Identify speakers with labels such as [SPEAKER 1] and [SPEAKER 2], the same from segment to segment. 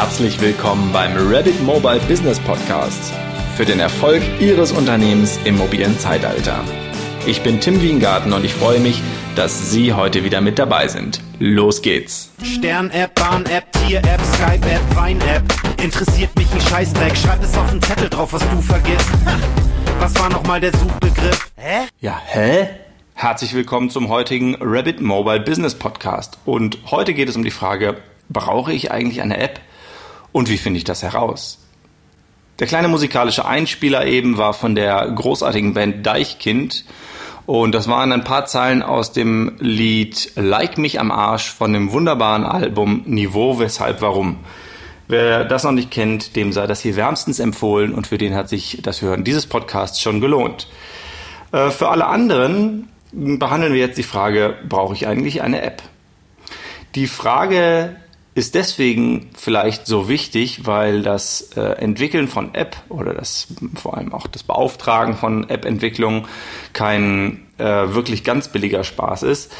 [SPEAKER 1] Herzlich willkommen beim Rabbit Mobile Business Podcast für den Erfolg Ihres Unternehmens im mobilen Zeitalter. Ich bin Tim Wiengarten und ich freue mich, dass Sie heute wieder mit dabei sind. Los geht's!
[SPEAKER 2] Stern-App, Bahn-App, Tier-App, Skype-App, Wein-App. Interessiert mich ein Scheißdreck, schreib es auf den Zettel drauf, was du vergisst. Was war nochmal der Suchbegriff?
[SPEAKER 1] Hä? Ja, hä? Herzlich willkommen zum heutigen Rabbit Mobile Business Podcast. Und heute geht es um die Frage, brauche ich eigentlich eine App? Und wie finde ich das heraus? Der kleine musikalische Einspieler eben war von der großartigen Band Deichkind. Und das waren ein paar Zeilen aus dem Lied Like mich am Arsch von dem wunderbaren Album Niveau, weshalb, warum. Wer das noch nicht kennt, dem sei das hier wärmstens empfohlen und für den hat sich das Hören dieses Podcasts schon gelohnt. Äh, für alle anderen behandeln wir jetzt die Frage, brauche ich eigentlich eine App? Die Frage ist deswegen vielleicht so wichtig, weil das äh, Entwickeln von App oder das vor allem auch das Beauftragen von App-Entwicklung kein äh, wirklich ganz billiger Spaß ist.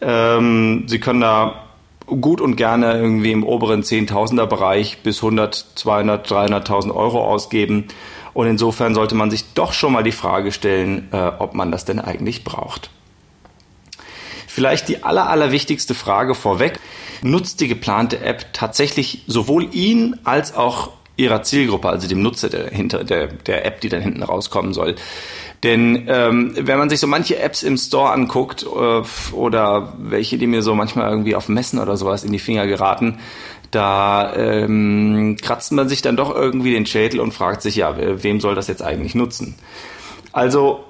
[SPEAKER 1] Ähm, Sie können da gut und gerne irgendwie im oberen Zehntausender Bereich bis 100, 200, 300.000 Euro ausgeben. Und insofern sollte man sich doch schon mal die Frage stellen, äh, ob man das denn eigentlich braucht. Vielleicht die aller, allerwichtigste Frage vorweg. Nutzt die geplante App tatsächlich sowohl ihn als auch ihrer Zielgruppe, also dem Nutzer der, hinter der, der App, die dann hinten rauskommen soll? Denn ähm, wenn man sich so manche Apps im Store anguckt äh, oder welche, die mir so manchmal irgendwie auf Messen oder sowas in die Finger geraten, da ähm, kratzt man sich dann doch irgendwie den Schädel und fragt sich, ja, wem soll das jetzt eigentlich nutzen? Also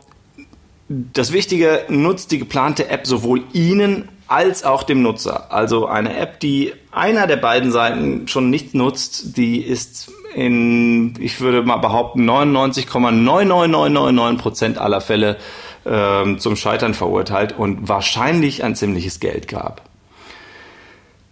[SPEAKER 1] das Wichtige, nutzt die geplante App sowohl Ihnen als auch dem Nutzer. Also eine App, die einer der beiden Seiten schon nicht nutzt, die ist in, ich würde mal behaupten, 99,99999% aller Fälle äh, zum Scheitern verurteilt und wahrscheinlich ein ziemliches Geld gab.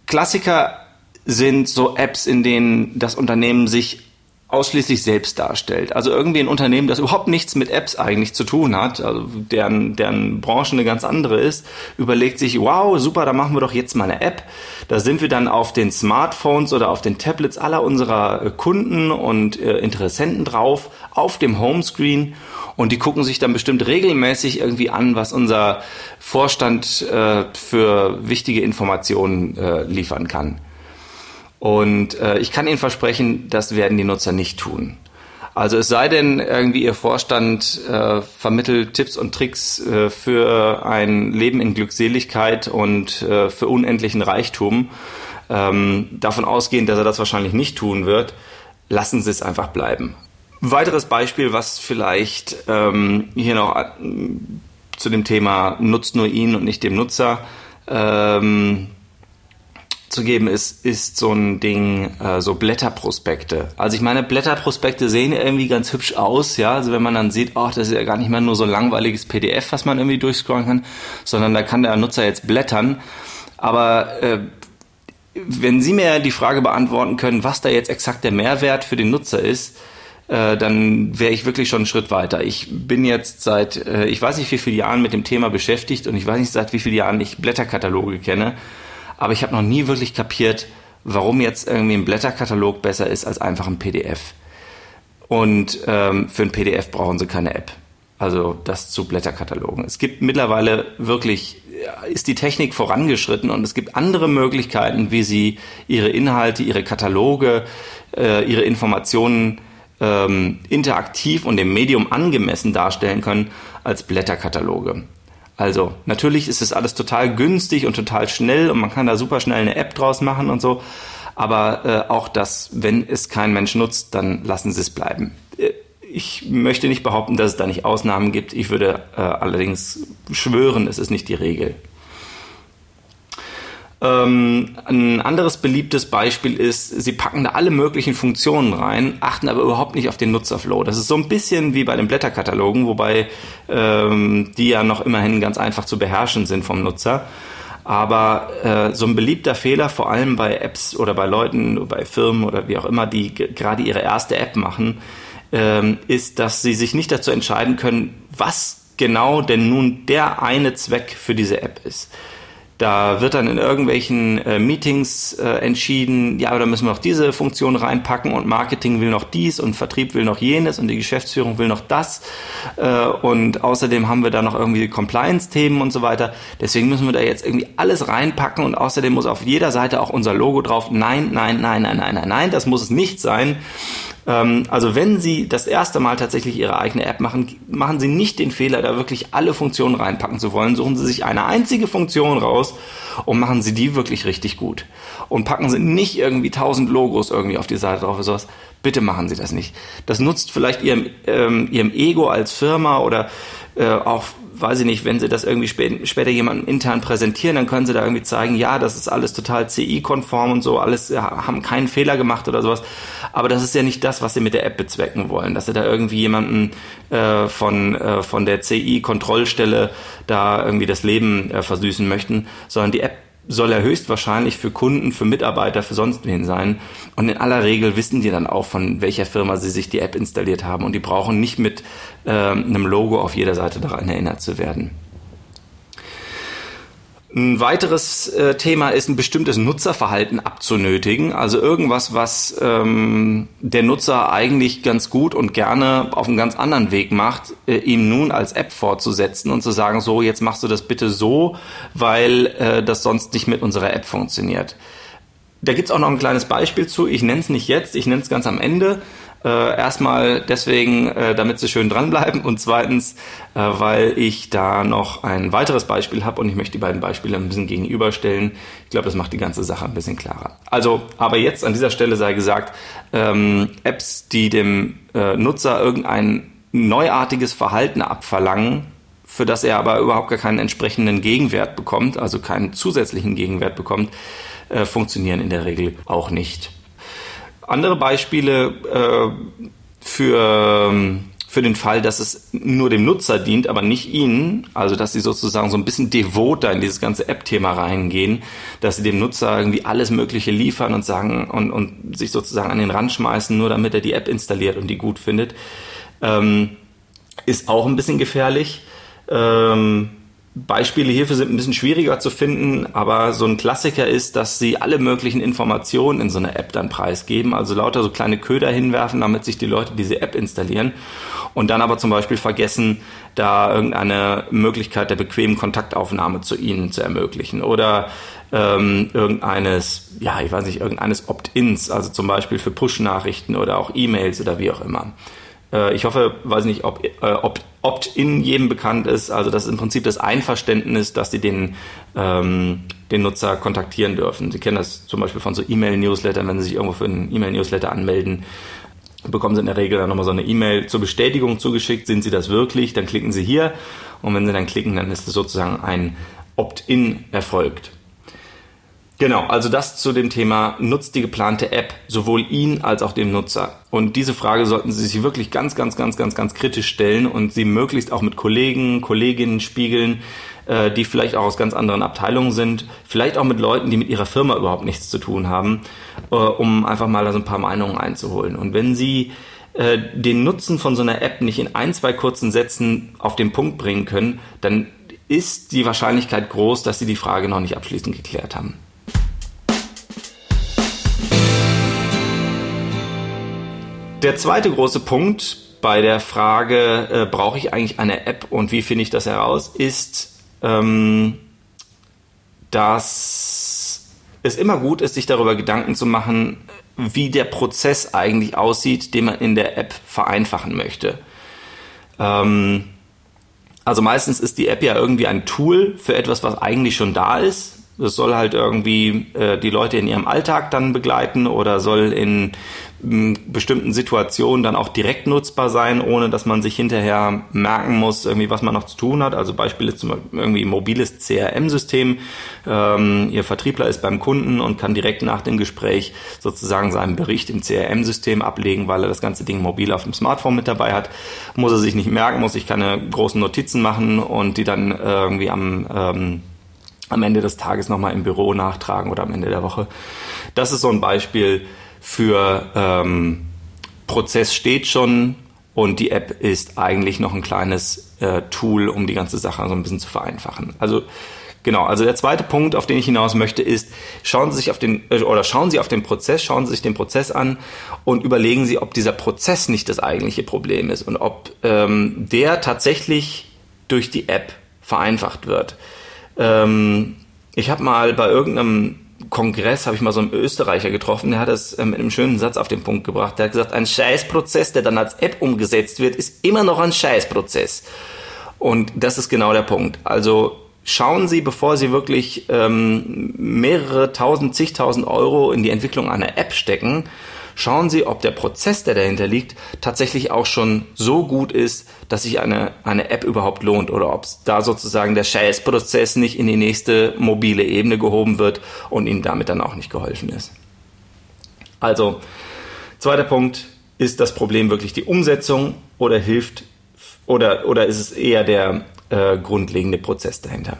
[SPEAKER 1] Klassiker sind so Apps, in denen das Unternehmen sich ausschließlich selbst darstellt. Also irgendwie ein Unternehmen, das überhaupt nichts mit Apps eigentlich zu tun hat, also deren, deren Branche eine ganz andere ist, überlegt sich, wow, super, da machen wir doch jetzt mal eine App. Da sind wir dann auf den Smartphones oder auf den Tablets aller unserer äh, Kunden und äh, Interessenten drauf, auf dem Homescreen und die gucken sich dann bestimmt regelmäßig irgendwie an, was unser Vorstand äh, für wichtige Informationen äh, liefern kann. Und äh, ich kann Ihnen versprechen, das werden die Nutzer nicht tun. Also es sei denn, irgendwie Ihr Vorstand äh, vermittelt Tipps und Tricks äh, für ein Leben in Glückseligkeit und äh, für unendlichen Reichtum. Ähm, davon ausgehend, dass er das wahrscheinlich nicht tun wird, lassen Sie es einfach bleiben. Weiteres Beispiel, was vielleicht ähm, hier noch äh, zu dem Thema nutzt nur ihn und nicht dem Nutzer ähm, zu geben ist, ist so ein Ding, äh, so Blätterprospekte. Also ich meine, Blätterprospekte sehen irgendwie ganz hübsch aus, ja. Also wenn man dann sieht, ach, das ist ja gar nicht mehr nur so ein langweiliges PDF, was man irgendwie durchscrollen kann, sondern da kann der Nutzer jetzt blättern. Aber äh, wenn Sie mir die Frage beantworten können, was da jetzt exakt der Mehrwert für den Nutzer ist, äh, dann wäre ich wirklich schon einen Schritt weiter. Ich bin jetzt seit, äh, ich weiß nicht wie viele Jahren mit dem Thema beschäftigt und ich weiß nicht seit wie vielen Jahren ich Blätterkataloge kenne aber ich habe noch nie wirklich kapiert, warum jetzt irgendwie ein Blätterkatalog besser ist als einfach ein PDF. Und ähm, für ein PDF brauchen sie keine App. Also das zu Blätterkatalogen. Es gibt mittlerweile wirklich, ist die Technik vorangeschritten und es gibt andere Möglichkeiten, wie sie ihre Inhalte, ihre Kataloge, äh, ihre Informationen ähm, interaktiv und dem Medium angemessen darstellen können als Blätterkataloge. Also, natürlich ist es alles total günstig und total schnell und man kann da super schnell eine App draus machen und so. Aber äh, auch das, wenn es kein Mensch nutzt, dann lassen Sie es bleiben. Äh, ich möchte nicht behaupten, dass es da nicht Ausnahmen gibt. Ich würde äh, allerdings schwören, es ist nicht die Regel. Ähm, ein anderes beliebtes Beispiel ist, sie packen da alle möglichen Funktionen rein, achten aber überhaupt nicht auf den Nutzerflow. Das ist so ein bisschen wie bei den Blätterkatalogen, wobei ähm, die ja noch immerhin ganz einfach zu beherrschen sind vom Nutzer. Aber äh, so ein beliebter Fehler, vor allem bei Apps oder bei Leuten, bei Firmen oder wie auch immer, die gerade ihre erste App machen, ähm, ist, dass sie sich nicht dazu entscheiden können, was genau denn nun der eine Zweck für diese App ist. Da wird dann in irgendwelchen äh, Meetings äh, entschieden, ja, aber da müssen wir noch diese Funktion reinpacken und Marketing will noch dies und Vertrieb will noch jenes und die Geschäftsführung will noch das. Äh, und außerdem haben wir da noch irgendwie Compliance-Themen und so weiter. Deswegen müssen wir da jetzt irgendwie alles reinpacken und außerdem muss auf jeder Seite auch unser Logo drauf. Nein, nein, nein, nein, nein, nein, nein, das muss es nicht sein. Ähm, also wenn Sie das erste Mal tatsächlich Ihre eigene App machen, machen Sie nicht den Fehler, da wirklich alle Funktionen reinpacken zu wollen. Suchen Sie sich eine einzige Funktion raus und machen Sie die wirklich richtig gut. Und packen Sie nicht irgendwie tausend Logos irgendwie auf die Seite drauf oder sowas. Bitte machen Sie das nicht. Das nutzt vielleicht Ihrem, ähm, Ihrem Ego als Firma oder äh, auch weiß ich nicht, wenn sie das irgendwie spä später jemandem intern präsentieren, dann können sie da irgendwie zeigen, ja, das ist alles total CI-konform und so, alles ja, haben keinen Fehler gemacht oder sowas. Aber das ist ja nicht das, was sie mit der App bezwecken wollen, dass sie da irgendwie jemanden äh, von, äh, von der CI-Kontrollstelle da irgendwie das Leben äh, versüßen möchten, sondern die App soll er höchstwahrscheinlich für Kunden, für Mitarbeiter, für sonst wen sein. Und in aller Regel wissen die dann auch, von welcher Firma sie sich die App installiert haben. Und die brauchen nicht mit äh, einem Logo auf jeder Seite daran erinnert zu werden. Ein weiteres äh, Thema ist ein bestimmtes Nutzerverhalten abzunötigen, also irgendwas, was ähm, der Nutzer eigentlich ganz gut und gerne auf einem ganz anderen Weg macht, äh, ihm nun als App fortzusetzen und zu sagen, so jetzt machst du das bitte so, weil äh, das sonst nicht mit unserer App funktioniert. Da gibt's auch noch ein kleines Beispiel zu. Ich nenne es nicht jetzt, ich nenne es ganz am Ende. Äh, erstmal deswegen, äh, damit sie schön dranbleiben und zweitens, äh, weil ich da noch ein weiteres Beispiel habe und ich möchte die beiden Beispiele ein bisschen gegenüberstellen. Ich glaube, das macht die ganze Sache ein bisschen klarer. Also, aber jetzt an dieser Stelle sei gesagt, ähm, Apps, die dem äh, Nutzer irgendein neuartiges Verhalten abverlangen, für das er aber überhaupt gar keinen entsprechenden Gegenwert bekommt, also keinen zusätzlichen Gegenwert bekommt, äh, funktionieren in der Regel auch nicht. Andere Beispiele äh, für, ähm, für den Fall, dass es nur dem Nutzer dient, aber nicht Ihnen, also dass Sie sozusagen so ein bisschen devoter in dieses ganze App-Thema reingehen, dass Sie dem Nutzer irgendwie alles Mögliche liefern und sagen und, und sich sozusagen an den Rand schmeißen, nur damit er die App installiert und die gut findet, ähm, ist auch ein bisschen gefährlich. Ähm, Beispiele hierfür sind ein bisschen schwieriger zu finden, aber so ein Klassiker ist, dass sie alle möglichen Informationen in so einer App dann preisgeben, also lauter so kleine Köder hinwerfen, damit sich die Leute diese App installieren. Und dann aber zum Beispiel vergessen, da irgendeine Möglichkeit der bequemen Kontaktaufnahme zu ihnen zu ermöglichen. Oder ähm, irgendeines, ja, ich weiß nicht, irgendeines Opt-ins, also zum Beispiel für Push-Nachrichten oder auch E-Mails oder wie auch immer. Äh, ich hoffe, weiß nicht, ob, äh, ob Opt-in jedem bekannt ist. Also das ist im Prinzip das Einverständnis, dass sie den, ähm, den Nutzer kontaktieren dürfen. Sie kennen das zum Beispiel von so E-Mail-Newslettern, wenn Sie sich irgendwo für einen E-Mail-Newsletter anmelden, bekommen Sie in der Regel dann nochmal so eine E-Mail zur Bestätigung zugeschickt. Sind Sie das wirklich? Dann klicken Sie hier und wenn Sie dann klicken, dann ist es sozusagen ein Opt-in erfolgt. Genau, also das zu dem Thema, nutzt die geplante App sowohl ihn als auch dem Nutzer? Und diese Frage sollten Sie sich wirklich ganz, ganz, ganz, ganz, ganz kritisch stellen und sie möglichst auch mit Kollegen, Kolleginnen spiegeln, äh, die vielleicht auch aus ganz anderen Abteilungen sind, vielleicht auch mit Leuten, die mit ihrer Firma überhaupt nichts zu tun haben, äh, um einfach mal da so ein paar Meinungen einzuholen. Und wenn Sie äh, den Nutzen von so einer App nicht in ein, zwei kurzen Sätzen auf den Punkt bringen können, dann ist die Wahrscheinlichkeit groß, dass Sie die Frage noch nicht abschließend geklärt haben. Der zweite große Punkt bei der Frage, äh, brauche ich eigentlich eine App und wie finde ich das heraus, ist, ähm, dass es immer gut ist, sich darüber Gedanken zu machen, wie der Prozess eigentlich aussieht, den man in der App vereinfachen möchte. Ähm, also meistens ist die App ja irgendwie ein Tool für etwas, was eigentlich schon da ist. Das soll halt irgendwie äh, die Leute in ihrem Alltag dann begleiten oder soll in bestimmten Situationen dann auch direkt nutzbar sein, ohne dass man sich hinterher merken muss, irgendwie was man noch zu tun hat. Also Beispiel ist zum Beispiel irgendwie mobiles CRM-System. Ähm, Ihr Vertriebler ist beim Kunden und kann direkt nach dem Gespräch sozusagen seinen Bericht im CRM-System ablegen, weil er das ganze Ding mobil auf dem Smartphone mit dabei hat. Muss er sich nicht merken, muss ich keine großen Notizen machen und die dann irgendwie am ähm, am Ende des Tages nochmal im Büro nachtragen oder am Ende der Woche. Das ist so ein Beispiel, für ähm, Prozess steht schon und die App ist eigentlich noch ein kleines äh, Tool, um die ganze Sache so ein bisschen zu vereinfachen. Also Genau, also der zweite Punkt, auf den ich hinaus möchte, ist, schauen Sie sich auf den, äh, oder schauen Sie auf den Prozess, schauen Sie sich den Prozess an und überlegen Sie, ob dieser Prozess nicht das eigentliche Problem ist und ob ähm, der tatsächlich durch die App vereinfacht wird. Ähm, ich habe mal bei irgendeinem Kongress habe ich mal so einen Österreicher getroffen, der hat das äh, mit einem schönen Satz auf den Punkt gebracht. Der hat gesagt, ein Scheißprozess, der dann als App umgesetzt wird, ist immer noch ein Scheißprozess. Und das ist genau der Punkt. Also schauen Sie, bevor Sie wirklich ähm, mehrere tausend, zigtausend Euro in die Entwicklung einer App stecken, schauen Sie, ob der Prozess, der dahinter liegt, tatsächlich auch schon so gut ist, dass sich eine, eine App überhaupt lohnt oder ob da sozusagen der Scheißprozess nicht in die nächste mobile Ebene gehoben wird und Ihnen damit dann auch nicht geholfen ist. Also, zweiter Punkt, ist das Problem wirklich die Umsetzung oder hilft oder, oder ist es eher der äh, grundlegende Prozess dahinter?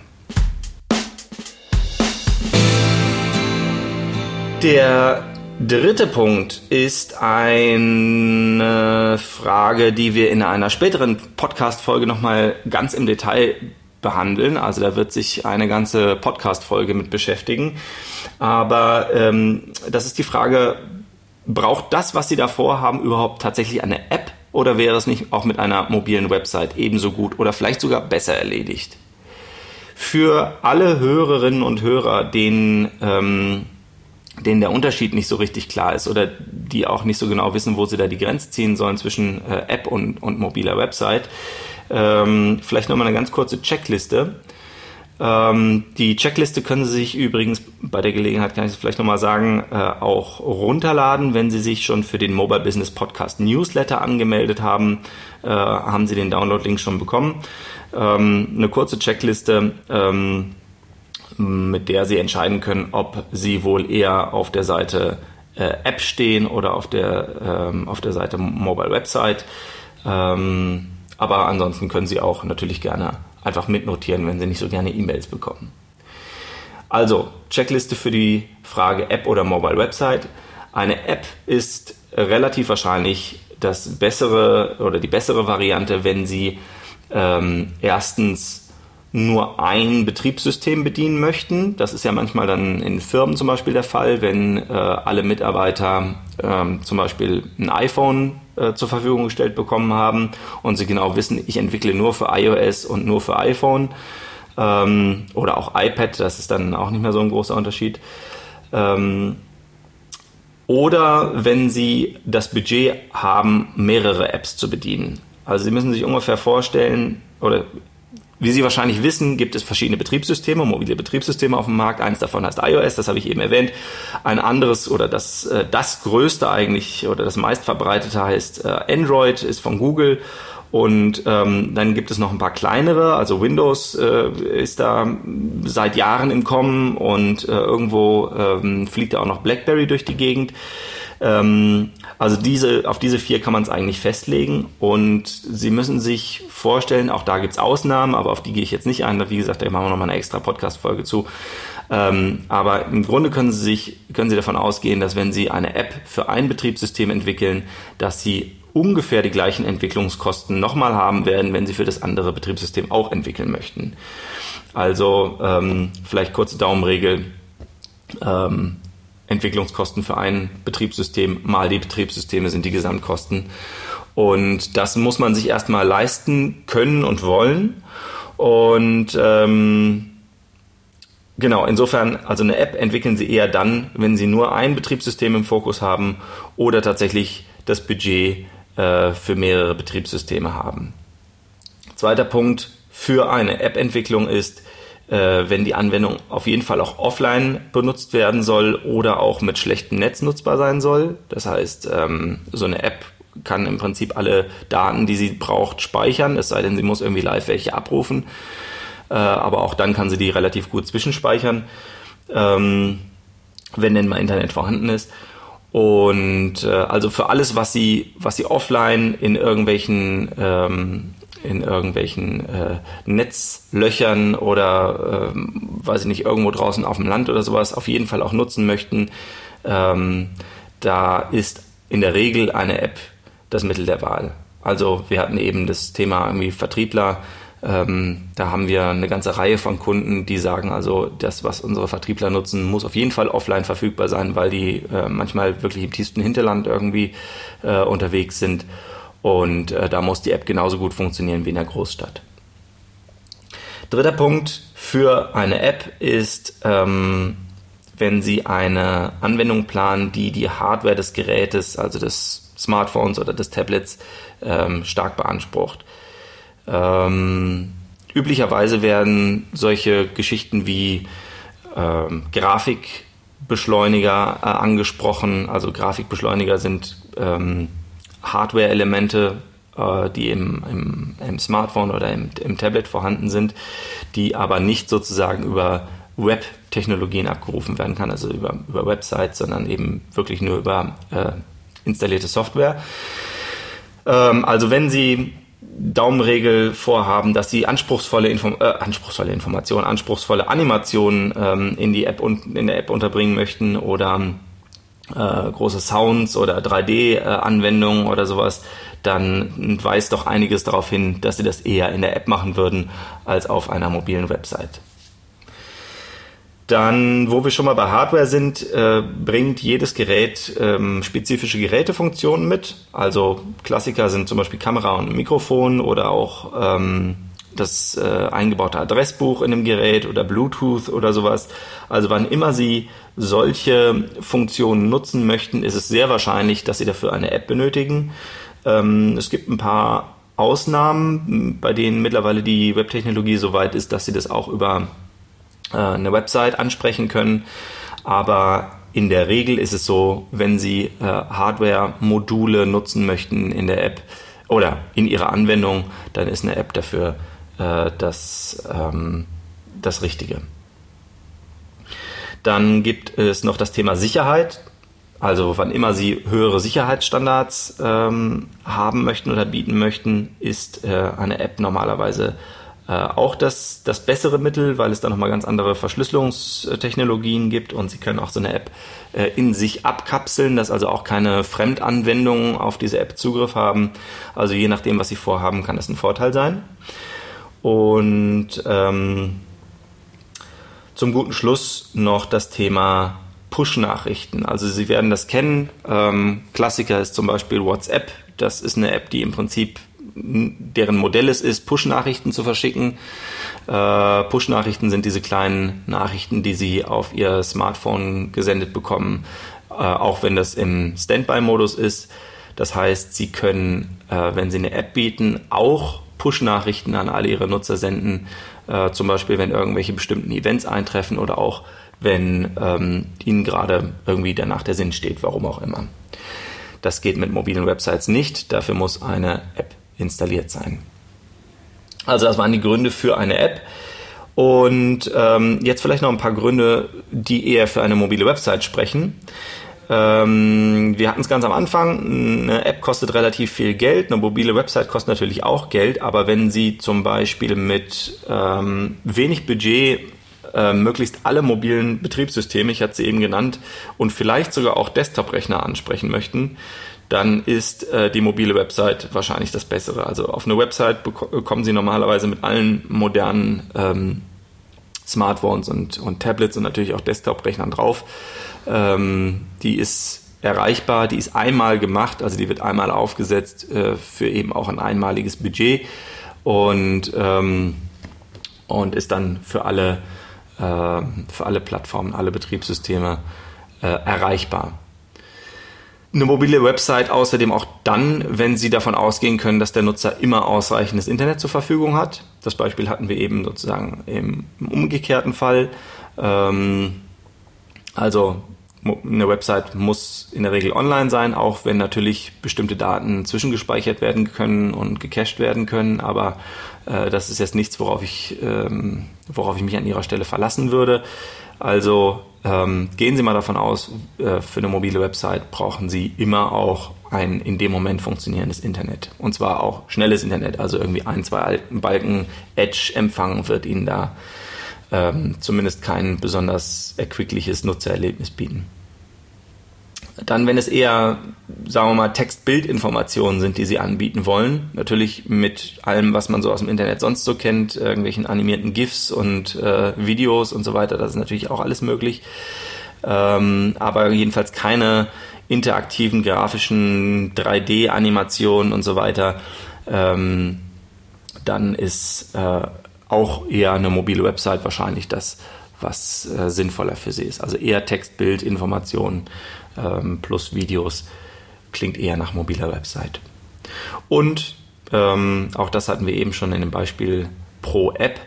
[SPEAKER 1] Der dritte Punkt ist eine Frage, die wir in einer späteren Podcast-Folge nochmal ganz im Detail behandeln. Also da wird sich eine ganze Podcast-Folge mit beschäftigen. Aber ähm, das ist die Frage, braucht das, was Sie da vorhaben, überhaupt tatsächlich eine App oder wäre es nicht auch mit einer mobilen Website ebenso gut oder vielleicht sogar besser erledigt? Für alle Hörerinnen und Hörer, denen ähm, denen der Unterschied nicht so richtig klar ist oder die auch nicht so genau wissen, wo sie da die Grenze ziehen sollen zwischen äh, App und, und mobiler Website. Ähm, vielleicht nochmal eine ganz kurze Checkliste. Ähm, die Checkliste können Sie sich übrigens bei der Gelegenheit, kann ich es vielleicht nochmal sagen, äh, auch runterladen. Wenn Sie sich schon für den Mobile Business Podcast Newsletter angemeldet haben, äh, haben Sie den Download-Link schon bekommen. Ähm, eine kurze Checkliste ähm, mit der Sie entscheiden können, ob Sie wohl eher auf der Seite äh, App stehen oder auf der, ähm, auf der Seite Mobile Website. Ähm, aber ansonsten können Sie auch natürlich gerne einfach mitnotieren, wenn Sie nicht so gerne E-Mails bekommen. Also, Checkliste für die Frage App oder Mobile Website. Eine App ist relativ wahrscheinlich das bessere oder die bessere Variante, wenn Sie ähm, erstens nur ein Betriebssystem bedienen möchten. Das ist ja manchmal dann in Firmen zum Beispiel der Fall, wenn äh, alle Mitarbeiter ähm, zum Beispiel ein iPhone äh, zur Verfügung gestellt bekommen haben und sie genau wissen, ich entwickle nur für iOS und nur für iPhone ähm, oder auch iPad, das ist dann auch nicht mehr so ein großer Unterschied. Ähm, oder wenn Sie das Budget haben, mehrere Apps zu bedienen. Also Sie müssen sich ungefähr vorstellen, oder wie Sie wahrscheinlich wissen, gibt es verschiedene Betriebssysteme, mobile Betriebssysteme auf dem Markt. Eins davon heißt iOS, das habe ich eben erwähnt. Ein anderes oder das, äh, das größte eigentlich oder das meistverbreitete heißt äh, Android, ist von Google. Und ähm, dann gibt es noch ein paar kleinere, also Windows äh, ist da seit Jahren im Kommen und äh, irgendwo ähm, fliegt da auch noch BlackBerry durch die Gegend. Ähm, also diese, auf diese vier kann man es eigentlich festlegen und Sie müssen sich vorstellen, auch da gibt es Ausnahmen, aber auf die gehe ich jetzt nicht ein. Wie gesagt, da machen wir nochmal eine extra Podcast-Folge zu. Ähm, aber im Grunde können Sie sich, können Sie davon ausgehen, dass wenn Sie eine App für ein Betriebssystem entwickeln, dass Sie ungefähr die gleichen Entwicklungskosten nochmal haben werden, wenn Sie für das andere Betriebssystem auch entwickeln möchten. Also ähm, vielleicht kurze Daumenregel. Ähm, Entwicklungskosten für ein Betriebssystem mal die Betriebssysteme sind die Gesamtkosten. Und das muss man sich erstmal leisten können und wollen. Und ähm, genau, insofern, also eine App entwickeln Sie eher dann, wenn Sie nur ein Betriebssystem im Fokus haben oder tatsächlich das Budget äh, für mehrere Betriebssysteme haben. Zweiter Punkt für eine App-Entwicklung ist, äh, wenn die Anwendung auf jeden Fall auch offline benutzt werden soll oder auch mit schlechtem Netz nutzbar sein soll. Das heißt, ähm, so eine App kann im Prinzip alle Daten, die sie braucht, speichern, es sei denn, sie muss irgendwie live welche abrufen. Äh, aber auch dann kann sie die relativ gut zwischenspeichern, ähm, wenn denn mal Internet vorhanden ist. Und äh, also für alles, was sie, was sie offline in irgendwelchen ähm, in irgendwelchen äh, Netzlöchern oder äh, weiß ich nicht, irgendwo draußen auf dem Land oder sowas auf jeden Fall auch nutzen möchten, ähm, da ist in der Regel eine App das Mittel der Wahl. Also wir hatten eben das Thema irgendwie Vertriebler, Ähm, da haben wir eine ganze Reihe von Kunden, die sagen, also das, was unsere Vertriebler nutzen, muss auf jeden Fall offline verfügbar sein, weil die äh, manchmal wirklich im tiefsten Hinterland irgendwie äh, unterwegs sind. Und äh, da muss die App genauso gut funktionieren wie in der Großstadt. Dritter Punkt für eine App ist, ähm, wenn Sie eine Anwendung planen, die die Hardware des Gerätes, also des Smartphones oder des Tablets, ähm, stark beansprucht. Ähm, üblicherweise werden solche Geschichten wie ähm, Grafikbeschleuniger äh, angesprochen. Also Grafikbeschleuniger sind ähm, Hardware-Elemente, äh, die im, im, im, Smartphone oder im, im, Tablet vorhanden sind, die aber nicht sozusagen über Web-Technologien abgerufen werden kann, also über, über Websites, sondern eben wirklich nur über äh, installierte Software. Ähm, also wenn Sie Daumenregel vorhaben, dass sie anspruchsvolle, Inform äh, anspruchsvolle Informationen, anspruchsvolle Animationen ähm, in die App in der App unterbringen möchten oder äh, große Sounds oder 3D-Anwendungen äh, oder sowas, dann weist doch einiges darauf hin, dass sie das eher in der App machen würden als auf einer mobilen Website. Dann, wo wir schon mal bei Hardware sind, äh, bringt jedes Gerät ähm, spezifische Gerätefunktionen mit. Also Klassiker sind zum Beispiel Kamera und Mikrofon oder auch ähm, das äh, eingebaute Adressbuch in dem Gerät oder Bluetooth oder sowas. Also wann immer Sie solche Funktionen nutzen möchten, ist es sehr wahrscheinlich, dass Sie dafür eine App benötigen. Ähm, es gibt ein paar Ausnahmen, bei denen mittlerweile die Webtechnologie so weit ist, dass Sie das auch über äh, eine Website ansprechen können. Aber in der Regel ist es so, wenn Sie äh, Hardware-Module nutzen möchten in der App oder in Ihrer Anwendung, dann ist eine App dafür äh, das, ähm, das Richtige. Dann gibt es noch das Thema Sicherheit. Also wann immer Sie höhere Sicherheitsstandards ähm, haben möchten oder bieten möchten, ist äh, eine App normalerweise äh, auch das, das bessere Mittel, weil es da nochmal ganz andere Verschlüsselungstechnologien gibt und Sie können auch so eine App äh, in sich abkapseln, dass also auch keine Fremdanwendungen auf diese App Zugriff haben. Also je nachdem, was Sie vorhaben, kann das ein Vorteil sein. Und ähm, zum guten Schluss noch das Thema Push-Nachrichten. Also Sie werden das kennen. Ähm, Klassiker ist zum Beispiel WhatsApp. Das ist eine App, die im Prinzip deren Modell es ist, Push-Nachrichten zu verschicken. Äh, Push-Nachrichten sind diese kleinen Nachrichten, die Sie auf Ihr Smartphone gesendet bekommen, äh, auch wenn das im Standby-Modus ist. Das heißt, Sie können, äh, wenn Sie eine App bieten, auch Push-Nachrichten an alle Ihre Nutzer senden, äh, zum Beispiel wenn irgendwelche bestimmten Events eintreffen oder auch wenn ähm, Ihnen gerade irgendwie danach der Sinn steht, warum auch immer. Das geht mit mobilen Websites nicht, dafür muss eine App installiert sein. Also das waren die Gründe für eine App. Und ähm, jetzt vielleicht noch ein paar Gründe, die eher für eine mobile Website sprechen. Ähm, wir hatten es ganz am Anfang, eine App kostet relativ viel Geld, eine mobile Website kostet natürlich auch Geld, aber wenn Sie zum Beispiel mit ähm, wenig Budget äh, möglichst alle mobilen Betriebssysteme, ich hatte sie eben genannt, und vielleicht sogar auch Desktop-Rechner ansprechen möchten, dann ist äh, die mobile Website wahrscheinlich das Bessere. Also auf eine Website bekommen Sie normalerweise mit allen modernen ähm, Smartphones und, und Tablets und natürlich auch Desktop-Rechnern drauf. Ähm, die ist erreichbar, die ist einmal gemacht, also die wird einmal aufgesetzt äh, für eben auch ein einmaliges Budget und, ähm, und ist dann für alle, äh, für alle Plattformen, alle Betriebssysteme äh, erreichbar. Eine mobile Website außerdem auch dann, wenn Sie davon ausgehen können, dass der Nutzer immer ausreichendes Internet zur Verfügung hat. Das Beispiel hatten wir eben sozusagen im, umgekehrten Fall. Ähm, also eine Website muss in der Regel online sein, auch wenn natürlich bestimmte Daten zwischengespeichert werden können und gecached werden können. Aber äh, das ist jetzt nichts, worauf ich, ähm, worauf ich mich an Ihrer Stelle verlassen würde. Also ähm, gehen Sie mal davon aus, äh, für eine mobile Website brauchen Sie immer auch ein in dem Moment funktionierendes Internet. Und zwar auch schnelles Internet, also irgendwie ein, zwei Balken Edge-Empfang wird Ihnen da ähm, zumindest kein besonders erquickliches Nutzererlebnis bieten. Dann, wenn es eher, sagen wir mal, Text-Bild-Informationen sind, die sie anbieten wollen, natürlich mit allem, was man so aus dem Internet sonst so kennt, irgendwelchen animierten GIFs und äh, Videos und so weiter, das ist natürlich auch alles möglich. Ähm, aber jedenfalls keine interaktiven grafischen 3D-Animationen und so weiter. Ähm, dann ist äh, auch eher eine mobile Website wahrscheinlich das, was äh, sinnvoller für sie ist. Also eher Text, Bild, Informationen ähm, plus Videos klingt eher nach mobiler Website. Und ähm, auch das hatten wir eben schon in dem Beispiel pro App.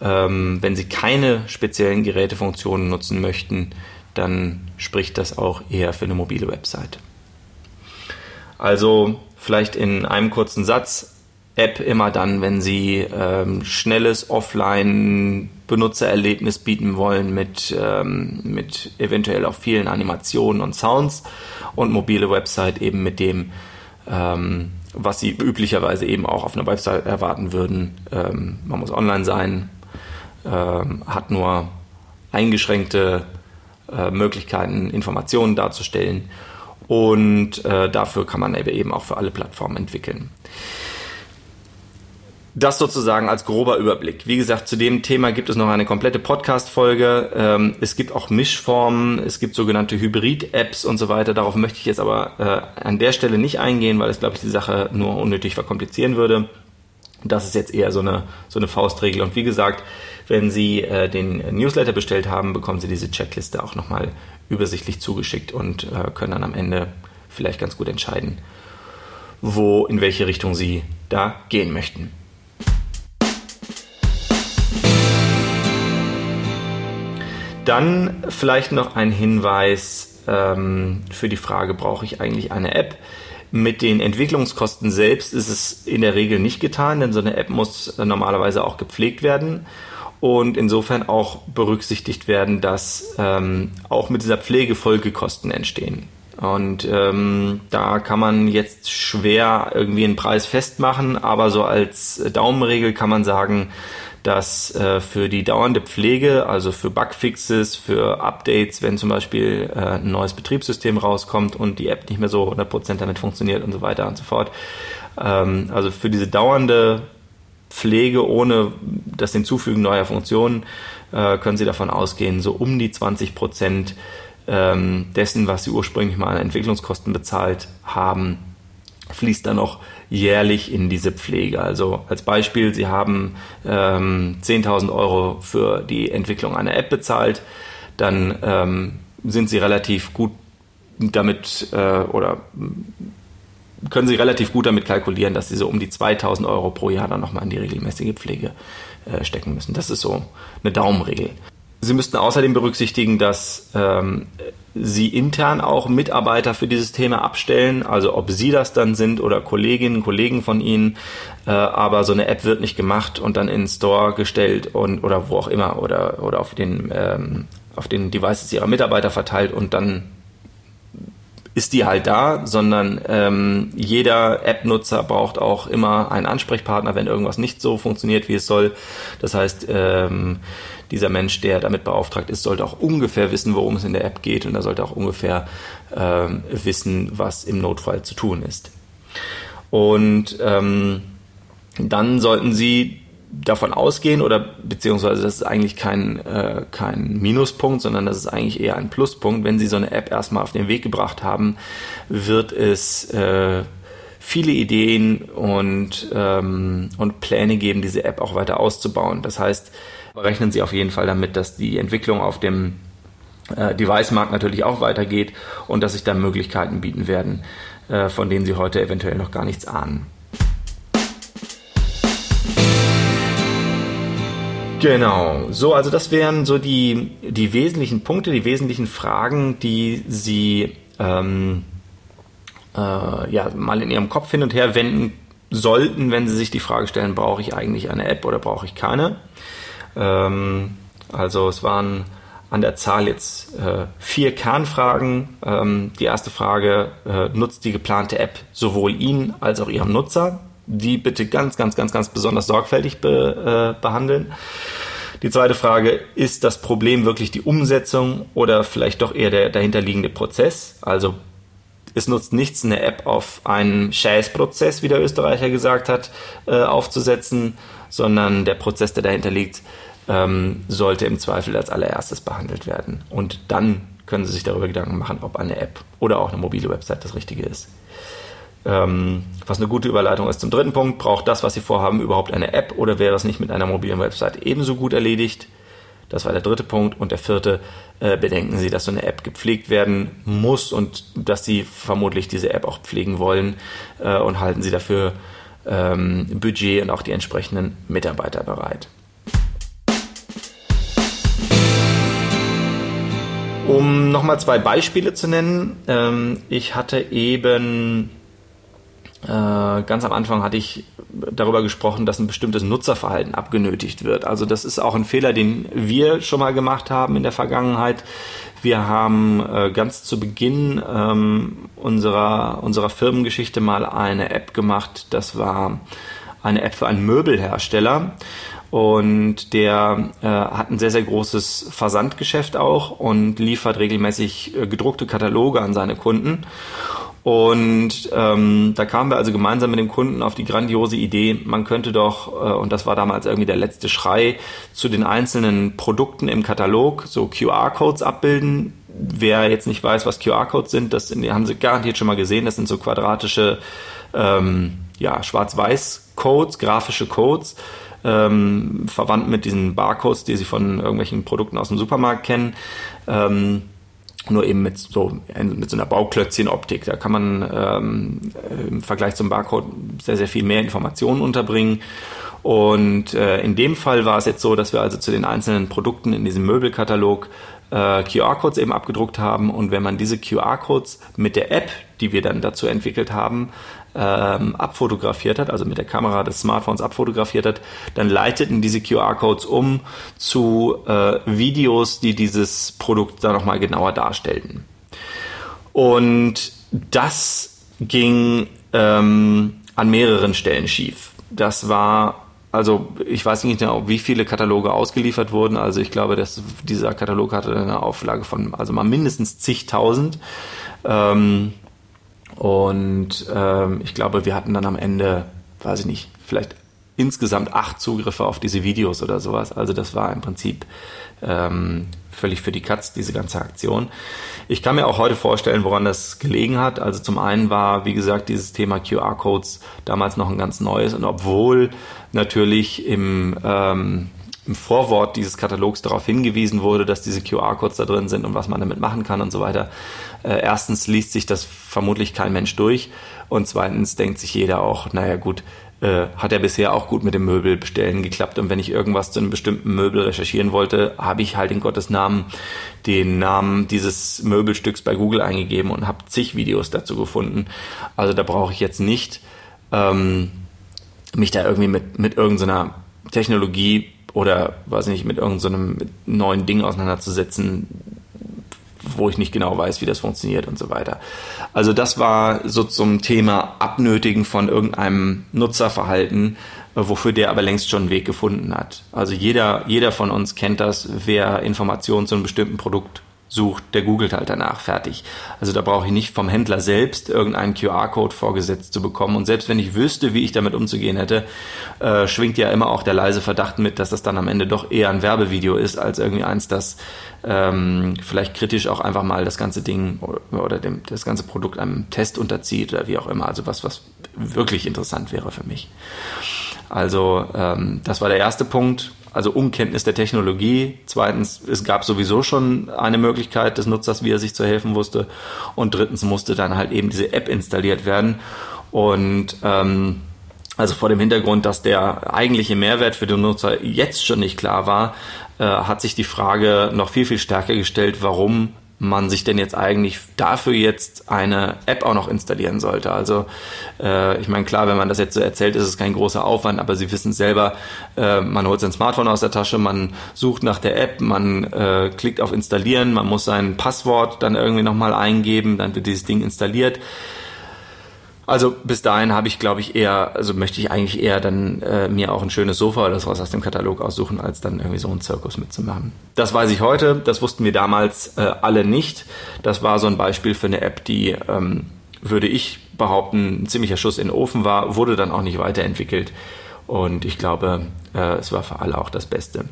[SPEAKER 1] Ähm, wenn Sie keine speziellen Gerätefunktionen nutzen möchten, dann spricht das auch eher für eine mobile Website. Also vielleicht in einem kurzen Satz, App immer dann, wenn Sie ähm, schnelles Offline-Benutzererlebnis bieten wollen mit, ähm, mit eventuell auch vielen Animationen und Sounds und mobile Website eben mit dem, ähm, was Sie üblicherweise eben auch auf einer Website erwarten würden. Ähm, man muss online sein, ähm, hat nur eingeschränkte äh, Möglichkeiten, Informationen darzustellen und äh, dafür kann man eben auch für alle Plattformen entwickeln. Das sozusagen als grober Überblick. Wie gesagt, zu dem Thema gibt es noch eine komplette Podcast-Folge. Ähm, es gibt auch Mischformen, es gibt sogenannte Hybrid-Apps und so weiter. Darauf möchte ich jetzt aber äh, an der Stelle nicht eingehen, weil es, glaube ich, die Sache nur unnötig verkomplizieren würde. Das ist jetzt eher so eine, so eine Faustregel. Und wie gesagt, wenn Sie äh, den Newsletter bestellt haben, bekommen Sie diese Checkliste auch nochmal übersichtlich zugeschickt und äh, können dann am Ende vielleicht ganz gut entscheiden, wo, in welche Richtung Sie da gehen möchten. Dann vielleicht noch ein Hinweis ähm, für die Frage, brauche ich eigentlich eine App? Mit den Entwicklungskosten selbst ist es in der Regel nicht getan, denn so eine App muss normalerweise auch gepflegt werden und insofern auch berücksichtigt werden, dass ähm, auch mit dieser Pflege Folgekosten entstehen. Und ähm, da kann man jetzt schwer irgendwie einen Preis festmachen, aber so als Daumenregel kann man sagen, dass äh, für die dauernde Pflege, also für Bugfixes, für Updates, wenn zum Beispiel äh, ein neues Betriebssystem rauskommt und die App nicht mehr so 100% damit funktioniert und so weiter und so fort, ähm, also für diese dauernde Pflege ohne das Hinzufügen neuer Funktionen äh, können Sie davon ausgehen, so um die 20% ähm, dessen, was Sie ursprünglich mal an Entwicklungskosten bezahlt haben, fließt dann noch jährlich in diese Pflege. Also als Beispiel, Sie haben ähm, 10.000 Euro für die Entwicklung einer App bezahlt, dann ähm, sind Sie relativ gut damit äh, oder können Sie relativ gut damit kalkulieren, dass Sie so um die 2000 Euro pro Jahr dann nochmal in die regelmäßige Pflege äh, stecken müssen. Das ist so eine Daumenregel. Sie müssten außerdem berücksichtigen, dass ähm, Sie intern auch Mitarbeiter für dieses Thema abstellen, also ob Sie das dann sind oder Kolleginnen, Kollegen von Ihnen, äh, aber so eine App wird nicht gemacht und dann in den Store gestellt und oder wo auch immer oder, oder auf den ähm, auf den Devices ihrer Mitarbeiter verteilt und dann ist die halt da, sondern ähm, jeder App-Nutzer braucht auch immer einen Ansprechpartner, wenn irgendwas nicht so funktioniert, wie es soll. Das heißt, ähm, dieser Mensch, der damit beauftragt ist, sollte auch ungefähr wissen, worum es in der App geht und er sollte auch ungefähr ähm, wissen, was im Notfall zu tun ist. Und ähm, dann sollten Sie davon ausgehen oder beziehungsweise das ist eigentlich kein, äh, kein Minuspunkt, sondern das ist eigentlich eher ein Pluspunkt. Wenn Sie so eine App erstmal auf den Weg gebracht haben, wird es äh, viele Ideen und, ähm, und Pläne geben, diese App auch weiter auszubauen. Das heißt, rechnen Sie auf jeden Fall damit, dass die Entwicklung auf dem äh, Device-Markt natürlich auch weitergeht und dass sich da Möglichkeiten bieten werden, äh, von denen Sie heute eventuell noch gar nichts ahnen. Genau, so, also das wären so die, die wesentlichen Punkte, die wesentlichen Fragen, die Sie ähm, äh, ja, mal in Ihrem Kopf hin und her wenden sollten, wenn Sie sich die Frage stellen, brauche ich eigentlich eine App oder brauche ich keine? Ähm, also es waren an der Zahl jetzt äh, vier Kernfragen. Ähm, die erste Frage, äh, nutzt die geplante App sowohl Ihnen als auch Ihrem Nutzer? Die bitte ganz, ganz, ganz, ganz besonders sorgfältig be, äh, behandeln. Die zweite Frage, ist das Problem wirklich die Umsetzung oder vielleicht doch eher der dahinterliegende Prozess? Also es nutzt nichts, eine App auf einen Scheißprozess, wie der Österreicher gesagt hat, äh, aufzusetzen, sondern der Prozess, der dahinter liegt, ähm, sollte im Zweifel als allererstes behandelt werden. Und dann können Sie sich darüber Gedanken machen, ob eine App oder auch eine mobile Website das Richtige ist. Ähm, was eine gute Überleitung ist zum dritten Punkt, braucht das, was Sie vorhaben, überhaupt eine App oder wäre es nicht mit einer mobilen Website ebenso gut erledigt? Das war der dritte Punkt. Und der vierte, äh, bedenken Sie, dass so eine App gepflegt werden muss und dass Sie vermutlich diese App auch pflegen wollen äh, und halten Sie dafür ähm, Budget und auch die entsprechenden Mitarbeiter bereit. Um nochmal zwei Beispiele zu nennen. Ähm, ich hatte eben ganz am Anfang hatte ich darüber gesprochen, dass ein bestimmtes Nutzerverhalten abgenötigt wird. Also das ist auch ein Fehler, den wir schon mal gemacht haben in der Vergangenheit. Wir haben äh, ganz zu Beginn ähm, unserer, unserer Firmengeschichte mal eine App gemacht. Das war eine App für einen Möbelhersteller. Und der äh, hat ein sehr, sehr großes Versandgeschäft auch und liefert regelmäßig äh, gedruckte Kataloge an seine Kunden. Und ähm, da kamen wir also gemeinsam mit dem Kunden auf die grandiose Idee, man könnte doch, äh, und das war damals irgendwie der letzte Schrei, zu den einzelnen Produkten im Katalog so QR-Codes abbilden. Wer jetzt nicht weiß, was QR-Codes sind, das haben Sie garantiert schon mal gesehen, das sind so quadratische, ähm, ja, schwarz-weiß-Codes, grafische Codes, ähm, verwandt mit diesen Barcodes, die Sie von irgendwelchen Produkten aus dem Supermarkt kennen. Ähm, nur eben mit so, mit so einer Bauklötzchen-Optik. Da kann man ähm, im Vergleich zum Barcode sehr, sehr viel mehr Informationen unterbringen. Und äh, in dem Fall war es jetzt so, dass wir also zu den einzelnen Produkten in diesem Möbelkatalog äh, QR-Codes eben abgedruckt haben. Und wenn man diese QR-Codes mit der App, die wir dann dazu entwickelt haben, ähm, abfotografiert hat, also mit der Kamera des Smartphones abfotografiert hat, dann leiteten diese QR-Codes um zu äh, Videos, die dieses Produkt dann nochmal genauer darstellten. Und das ging ähm, an mehreren Stellen schief. Das war also ich weiß nicht genau, wie viele Kataloge ausgeliefert wurden. Also ich glaube, dass dieser Katalog hatte eine Auflage von also mal mindestens zigtausend. Ähm, und ähm, ich glaube, wir hatten dann am Ende, weiß ich nicht, vielleicht insgesamt acht Zugriffe auf diese Videos oder sowas. Also das war im Prinzip ähm, völlig für die Katz, diese ganze Aktion. Ich kann mir auch heute vorstellen, woran das gelegen hat. Also zum einen war, wie gesagt, dieses Thema QR-Codes damals noch ein ganz neues und obwohl natürlich im ähm, im Vorwort dieses Katalogs darauf hingewiesen wurde, dass diese QR-Codes da drin sind und was man damit machen kann und so weiter. Äh, erstens liest sich das vermutlich kein Mensch durch und zweitens denkt sich jeder auch, naja gut, äh, hat ja bisher auch gut mit dem Möbel bestellen geklappt und wenn ich irgendwas zu einem bestimmten Möbel recherchieren wollte, habe ich halt in Gottes Namen den Namen dieses Möbelstücks bei Google eingegeben und habe zig Videos dazu gefunden. Also da brauche ich jetzt nicht ähm, mich da irgendwie mit, mit irgendeiner Technologie oder weiß nicht, mit irgendeinem so neuen Ding auseinanderzusetzen, wo ich nicht genau weiß, wie das funktioniert und so weiter. Also das war so zum Thema Abnötigen von irgendeinem Nutzerverhalten, wofür der aber längst schon einen Weg gefunden hat. Also jeder, jeder von uns kennt das, wer Informationen zu einem bestimmten Produkt sucht, der googelt halt danach, fertig. Also da brauche ich nicht vom Händler selbst irgendeinen QR-Code vorgesetzt zu bekommen. Und selbst wenn ich wüsste, wie ich damit umzugehen hätte, äh, schwingt ja immer auch der leise Verdacht mit, dass das dann am Ende doch eher ein Werbevideo ist, als irgendwie eins, das ähm, vielleicht kritisch auch einfach mal das ganze Ding oder, oder dem, das ganze Produkt einem Test unterzieht oder wie auch immer. Also was, was wirklich interessant wäre für mich. Also ähm, das war der erste Punkt also Unkenntnis der Technologie. Zweitens, es gab sowieso schon eine Möglichkeit des Nutzers, wie er sich zu helfen wusste. Und drittens musste dann halt eben diese App installiert werden. Und ähm, also vor dem Hintergrund, dass der eigentliche Mehrwert für den Nutzer jetzt schon nicht klar war, äh, hat sich die Frage noch viel, viel stärker gestellt, warum man sich denn jetzt eigentlich dafür jetzt eine App auch noch installieren sollte. Also äh, ich meine, klar, wenn man das jetzt so erzählt, ist es kein großer Aufwand, aber Sie wissen selber, äh, man holt sein Smartphone aus der Tasche, man sucht nach der App, man äh, klickt auf Installieren, man muss sein Passwort dann irgendwie nochmal eingeben, dann wird dieses Ding installiert. Also bis dahin habe ich, glaube ich, eher, also möchte ich eigentlich eher dann äh, mir auch ein schönes Sofa oder sowas aus dem Katalog aussuchen, als dann irgendwie so einen Zirkus mitzumachen. Das weiß ich heute, das wussten wir damals äh, alle nicht. Das war so ein Beispiel für eine App, die, ähm, würde ich behaupten, ein ziemlicher Schuss in den Ofen war, wurde dann auch nicht weiterentwickelt. Und ich glaube, äh, es war für alle auch das Beste.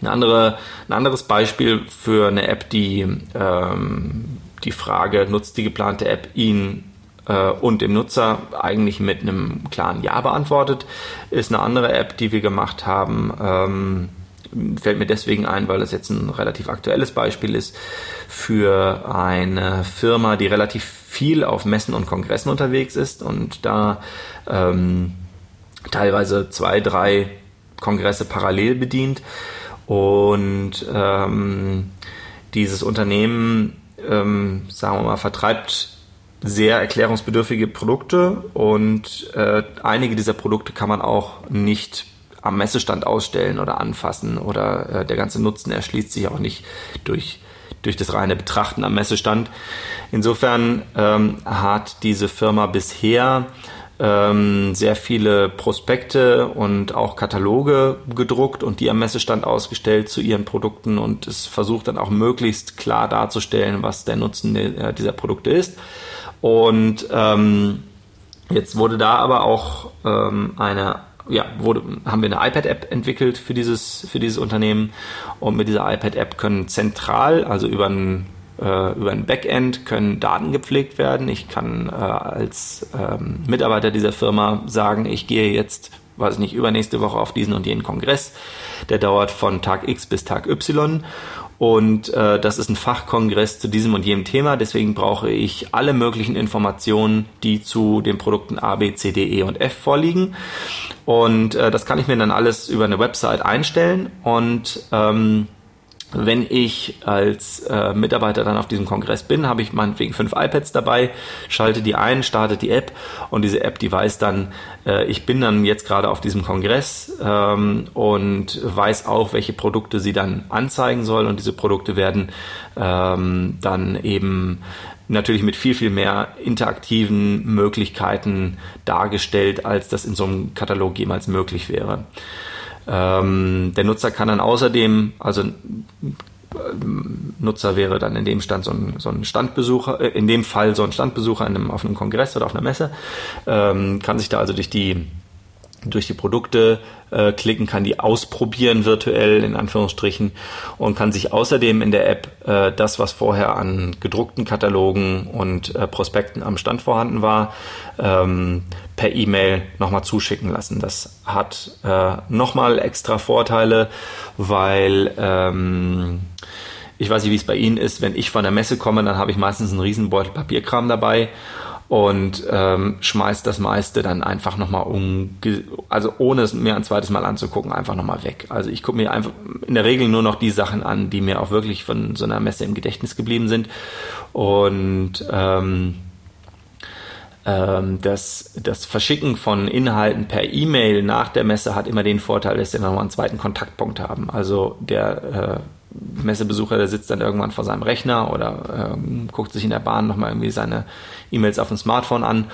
[SPEAKER 1] Eine andere, ein anderes Beispiel für eine App, die ähm, die Frage, nutzt die geplante App ihn und dem Nutzer eigentlich mit einem klaren Ja beantwortet. Ist eine andere App, die wir gemacht haben. Ähm, fällt mir deswegen ein, weil das jetzt ein relativ aktuelles Beispiel ist für eine Firma, die relativ viel auf Messen und Kongressen unterwegs ist und da ähm, teilweise zwei, drei Kongresse parallel bedient. Und ähm, dieses Unternehmen, ähm, sagen wir mal, vertreibt sehr erklärungsbedürftige Produkte und äh, einige dieser Produkte kann man auch nicht am Messestand ausstellen oder anfassen oder äh, der ganze Nutzen erschließt sich auch nicht durch, durch das reine Betrachten am Messestand. Insofern ähm, hat diese Firma bisher ähm, sehr viele Prospekte und auch Kataloge gedruckt und die am Messestand ausgestellt zu ihren Produkten und es versucht dann auch möglichst klar darzustellen, was der Nutzen dieser Produkte ist. Und ähm, jetzt wurde da aber auch ähm, eine ja, wurde, haben wir eine iPad-App entwickelt für dieses, für dieses Unternehmen. Und mit dieser iPad-App können zentral, also über ein, äh, über ein Backend, können Daten gepflegt werden. Ich kann äh, als ähm, Mitarbeiter dieser Firma sagen, ich gehe jetzt, weiß ich nicht, übernächste Woche auf diesen und jenen Kongress. Der dauert von Tag X bis Tag Y. Und äh, das ist ein Fachkongress zu diesem und jenem Thema. Deswegen brauche ich alle möglichen Informationen, die zu den Produkten A, B, C, D, E und F vorliegen. Und äh, das kann ich mir dann alles über eine Website einstellen. Und ähm, wenn ich als äh, Mitarbeiter dann auf diesem Kongress bin, habe ich meinetwegen fünf iPads dabei, schalte die ein, starte die App und diese App, die weiß dann, äh, ich bin dann jetzt gerade auf diesem Kongress ähm, und weiß auch, welche Produkte sie dann anzeigen soll und diese Produkte werden ähm, dann eben natürlich mit viel, viel mehr interaktiven Möglichkeiten dargestellt, als das in so einem Katalog jemals möglich wäre. Ähm, der Nutzer kann dann außerdem, also Nutzer wäre dann in dem Stand so ein, so ein Standbesucher, äh, in dem Fall so ein Standbesucher in einem, auf einem Kongress oder auf einer Messe, ähm, kann sich da also durch die durch die Produkte äh, klicken, kann die ausprobieren virtuell in Anführungsstrichen und kann sich außerdem in der App äh, das, was vorher an gedruckten Katalogen und äh, Prospekten am Stand vorhanden war, ähm, per E-Mail nochmal zuschicken lassen. Das hat äh, nochmal extra Vorteile, weil ähm, ich weiß nicht, wie es bei Ihnen ist, wenn ich von der Messe komme, dann habe ich meistens einen riesen Beutel Papierkram dabei und ähm, schmeißt das meiste dann einfach nochmal um, also ohne es mir ein zweites Mal anzugucken, einfach nochmal weg. Also ich gucke mir einfach in der Regel nur noch die Sachen an, die mir auch wirklich von so einer Messe im Gedächtnis geblieben sind. Und ähm, ähm, das, das Verschicken von Inhalten per E-Mail nach der Messe hat immer den Vorteil, dass wir nochmal einen zweiten Kontaktpunkt haben. Also der äh, Messebesucher, der sitzt dann irgendwann vor seinem Rechner oder ähm, guckt sich in der Bahn nochmal irgendwie seine E-Mails auf dem Smartphone an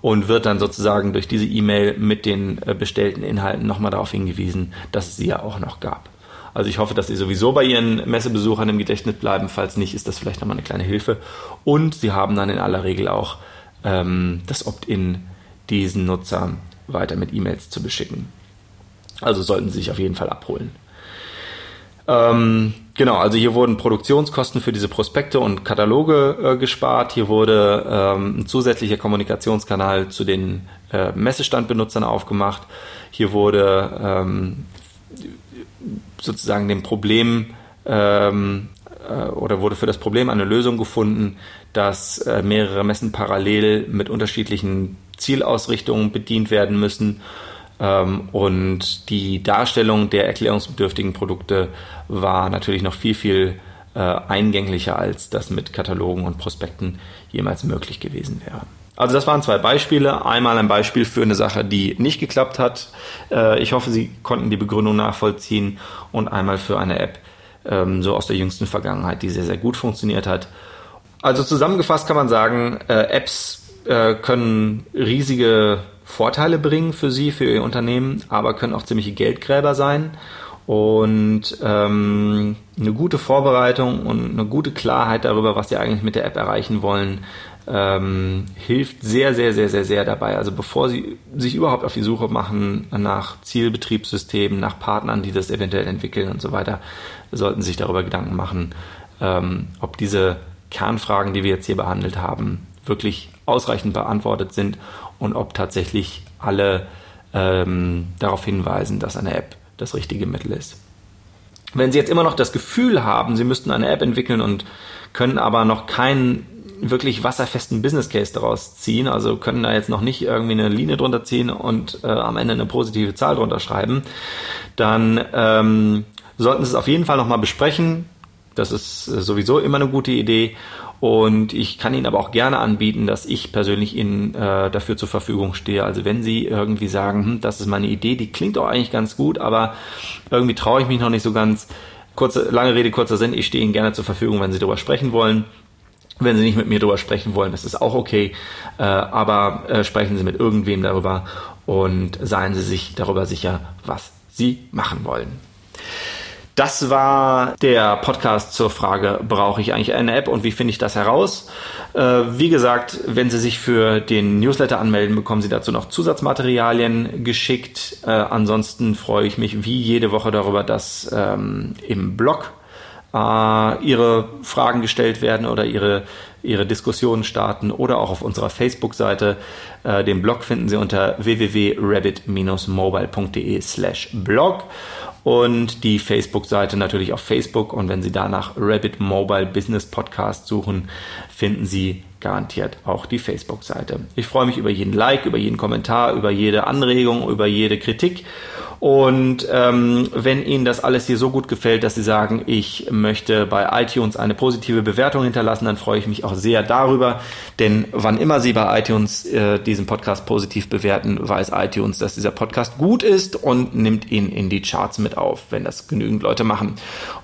[SPEAKER 1] und wird dann sozusagen durch diese E-Mail mit den äh, bestellten Inhalten nochmal darauf hingewiesen, dass es sie ja auch noch gab. Also ich hoffe, dass Sie sowieso bei Ihren Messebesuchern im Gedächtnis bleiben. Falls nicht, ist das vielleicht nochmal eine kleine Hilfe. Und Sie haben dann in aller Regel auch ähm, das Opt-in, diesen Nutzer weiter mit E-Mails zu beschicken. Also sollten Sie sich auf jeden Fall abholen. Ähm, genau, also hier wurden Produktionskosten für diese Prospekte und Kataloge äh, gespart. Hier wurde ähm, ein zusätzlicher Kommunikationskanal zu den äh, Messestandbenutzern aufgemacht. Hier wurde ähm, sozusagen dem Problem ähm, äh, oder wurde für das Problem eine Lösung gefunden, dass äh, mehrere Messen parallel mit unterschiedlichen Zielausrichtungen bedient werden müssen und die Darstellung der erklärungsbedürftigen Produkte war natürlich noch viel, viel äh, eingänglicher, als das mit Katalogen und Prospekten jemals möglich gewesen wäre. Also das waren zwei Beispiele. Einmal ein Beispiel für eine Sache, die nicht geklappt hat. Äh, ich hoffe, Sie konnten die Begründung nachvollziehen. Und einmal für eine App, ähm, so aus der jüngsten Vergangenheit, die sehr, sehr gut funktioniert hat. Also zusammengefasst kann man sagen, äh, Apps können riesige Vorteile bringen für Sie, für Ihr Unternehmen, aber können auch ziemliche Geldgräber sein. Und ähm, eine gute Vorbereitung und eine gute Klarheit darüber, was Sie eigentlich mit der App erreichen wollen, ähm, hilft sehr, sehr, sehr, sehr, sehr dabei. Also bevor Sie sich überhaupt auf die Suche machen nach Zielbetriebssystemen, nach Partnern, die das eventuell entwickeln und so weiter, sollten Sie sich darüber Gedanken machen, ähm, ob diese Kernfragen, die wir jetzt hier behandelt haben, wirklich ausreichend beantwortet sind und ob tatsächlich alle ähm, darauf hinweisen, dass eine App das richtige Mittel ist. Wenn Sie jetzt immer noch das Gefühl haben, Sie müssten eine App entwickeln und können aber noch keinen wirklich wasserfesten Business Case daraus ziehen, also können da jetzt noch nicht irgendwie eine Linie drunter ziehen und äh, am Ende eine positive Zahl drunter schreiben, dann ähm, sollten Sie es auf jeden Fall nochmal besprechen. Das ist sowieso immer eine gute Idee. Und ich kann Ihnen aber auch gerne anbieten, dass ich persönlich Ihnen äh, dafür zur Verfügung stehe. Also wenn Sie irgendwie sagen, hm, das ist meine Idee, die klingt auch eigentlich ganz gut, aber irgendwie traue ich mich noch nicht so ganz. Kurze, lange Rede, kurzer Sinn, ich stehe Ihnen gerne zur Verfügung, wenn Sie darüber sprechen wollen. Wenn Sie nicht mit mir darüber sprechen wollen, das ist auch okay. Äh, aber äh, sprechen Sie mit irgendwem darüber und seien Sie sich darüber sicher, was Sie machen wollen. Das war der Podcast zur Frage, brauche ich eigentlich eine App und wie finde ich das heraus? Äh, wie gesagt, wenn Sie sich für den Newsletter anmelden, bekommen Sie dazu noch Zusatzmaterialien geschickt. Äh, ansonsten freue ich mich wie jede Woche darüber, dass ähm, im Blog äh, Ihre Fragen gestellt werden oder Ihre, Ihre Diskussionen starten oder auch auf unserer Facebook-Seite. Äh, den Blog finden Sie unter www.rabbit-mobile.de slash blog und die Facebook-Seite natürlich auf Facebook. Und wenn Sie danach Rabbit Mobile Business Podcast suchen, finden Sie garantiert auch die Facebook-Seite. Ich freue mich über jeden Like, über jeden Kommentar, über jede Anregung, über jede Kritik. Und ähm, wenn Ihnen das alles hier so gut gefällt, dass Sie sagen, ich möchte bei iTunes eine positive Bewertung hinterlassen, dann freue ich mich auch sehr darüber. Denn wann immer Sie bei iTunes äh, diesen Podcast positiv bewerten, weiß iTunes, dass dieser Podcast gut ist und nimmt ihn in die Charts mit auf, wenn das genügend Leute machen.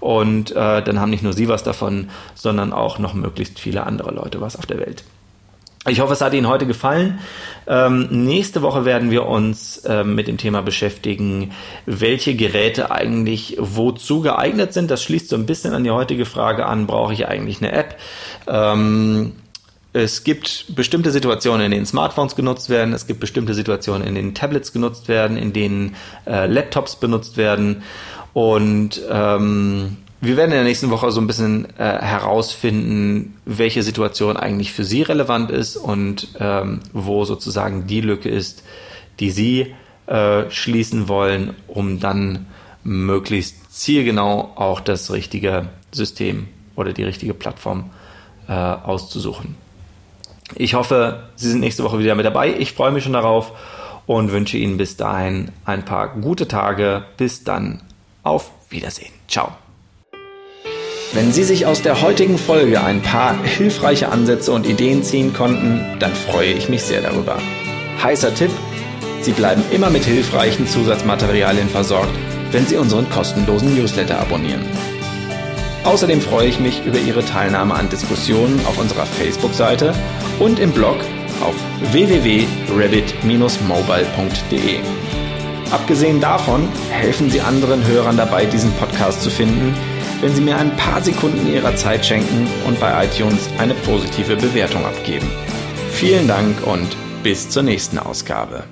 [SPEAKER 1] Und äh, dann haben nicht nur Sie was davon, sondern auch noch möglichst viele andere Leute was auf der Welt. Ich hoffe, es hat Ihnen heute gefallen. Ähm, nächste Woche werden wir uns ähm, mit dem Thema beschäftigen, welche Geräte eigentlich wozu geeignet sind. Das schließt so ein bisschen an die heutige Frage an, brauche ich eigentlich eine App? Ähm, es gibt bestimmte Situationen, in denen Smartphones genutzt werden, es gibt bestimmte Situationen, in denen Tablets genutzt werden, in denen äh, Laptops benutzt werden und ähm, wir werden in der nächsten Woche so ein bisschen äh, herausfinden, welche Situation eigentlich für Sie relevant ist und ähm, wo sozusagen die Lücke ist, die Sie äh, schließen wollen, um dann möglichst zielgenau auch das richtige System oder die richtige Plattform äh, auszusuchen. Ich hoffe, Sie sind nächste Woche wieder mit dabei. Ich freue mich schon darauf und wünsche Ihnen bis dahin ein paar gute Tage. Bis dann. Auf Wiedersehen. Ciao. Wenn Sie sich aus der heutigen Folge ein paar hilfreiche Ansätze und Ideen ziehen konnten, dann freue ich mich sehr darüber. Heißer Tipp, Sie bleiben immer mit hilfreichen Zusatzmaterialien versorgt, wenn Sie unseren kostenlosen Newsletter abonnieren. Außerdem freue ich mich über Ihre Teilnahme an Diskussionen auf unserer Facebook-Seite und im Blog auf www.rabbit-mobile.de. Abgesehen davon helfen Sie anderen Hörern dabei, diesen Podcast zu finden, wenn Sie mir ein paar Sekunden Ihrer Zeit schenken und bei iTunes eine positive Bewertung abgeben. Vielen Dank und bis zur nächsten Ausgabe.